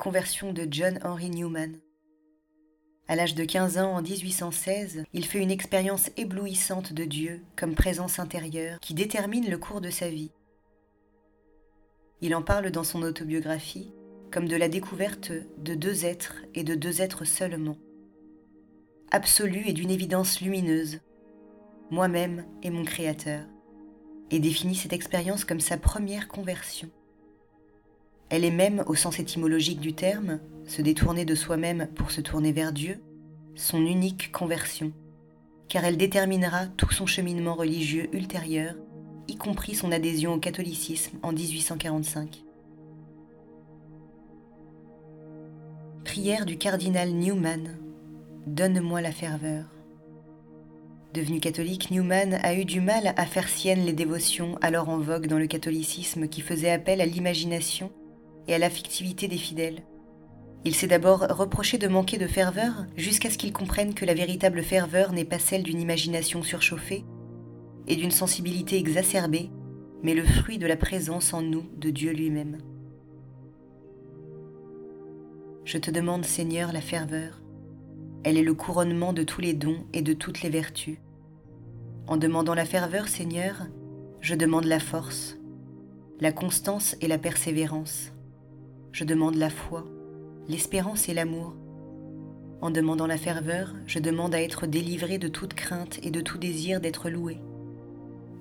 Conversion de John Henry Newman. À l'âge de 15 ans, en 1816, il fait une expérience éblouissante de Dieu comme présence intérieure qui détermine le cours de sa vie. Il en parle dans son autobiographie comme de la découverte de deux êtres et de deux êtres seulement. Absolu et d'une évidence lumineuse, moi-même et mon Créateur, et définit cette expérience comme sa première conversion. Elle est même, au sens étymologique du terme, se détourner de soi-même pour se tourner vers Dieu, son unique conversion, car elle déterminera tout son cheminement religieux ultérieur, y compris son adhésion au catholicisme en 1845. Prière du cardinal Newman. Donne-moi la ferveur. Devenu catholique, Newman a eu du mal à faire sienne les dévotions alors en vogue dans le catholicisme qui faisaient appel à l'imagination à l'affectivité des fidèles. Il s'est d'abord reproché de manquer de ferveur jusqu'à ce qu'il comprenne que la véritable ferveur n'est pas celle d'une imagination surchauffée et d'une sensibilité exacerbée, mais le fruit de la présence en nous de Dieu lui-même. Je te demande, Seigneur, la ferveur. Elle est le couronnement de tous les dons et de toutes les vertus. En demandant la ferveur, Seigneur, je demande la force, la constance et la persévérance je demande la foi, l'espérance et l'amour. En demandant la ferveur, je demande à être délivré de toute crainte et de tout désir d'être loué.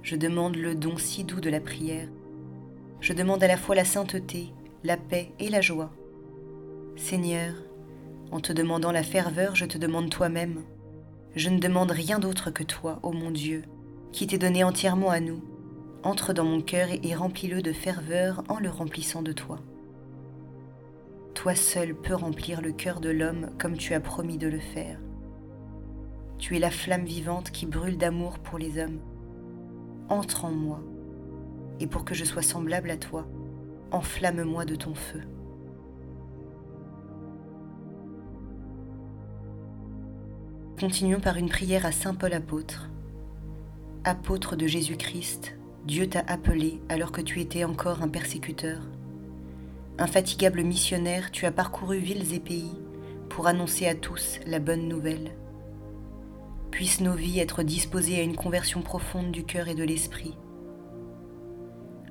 Je demande le don si doux de la prière. Je demande à la fois la sainteté, la paix et la joie. Seigneur, en te demandant la ferveur, je te demande toi-même. Je ne demande rien d'autre que toi, ô mon Dieu, qui t'es donné entièrement à nous. Entre dans mon cœur et remplis-le de ferveur en le remplissant de toi. Toi seul peux remplir le cœur de l'homme comme tu as promis de le faire. Tu es la flamme vivante qui brûle d'amour pour les hommes. Entre en moi, et pour que je sois semblable à toi, enflamme-moi de ton feu. Continuons par une prière à Saint Paul apôtre. Apôtre de Jésus-Christ, Dieu t'a appelé alors que tu étais encore un persécuteur Infatigable missionnaire, tu as parcouru villes et pays pour annoncer à tous la bonne nouvelle. Puissent nos vies être disposées à une conversion profonde du cœur et de l'esprit.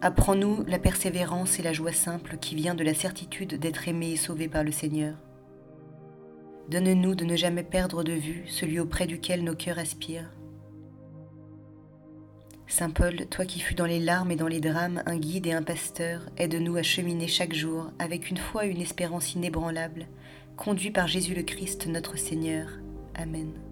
Apprends-nous la persévérance et la joie simple qui vient de la certitude d'être aimé et sauvé par le Seigneur. Donne-nous de ne jamais perdre de vue celui auprès duquel nos cœurs aspirent Saint Paul, toi qui fus dans les larmes et dans les drames un guide et un pasteur, aide-nous à cheminer chaque jour avec une foi et une espérance inébranlables, conduits par Jésus le Christ notre Seigneur. Amen.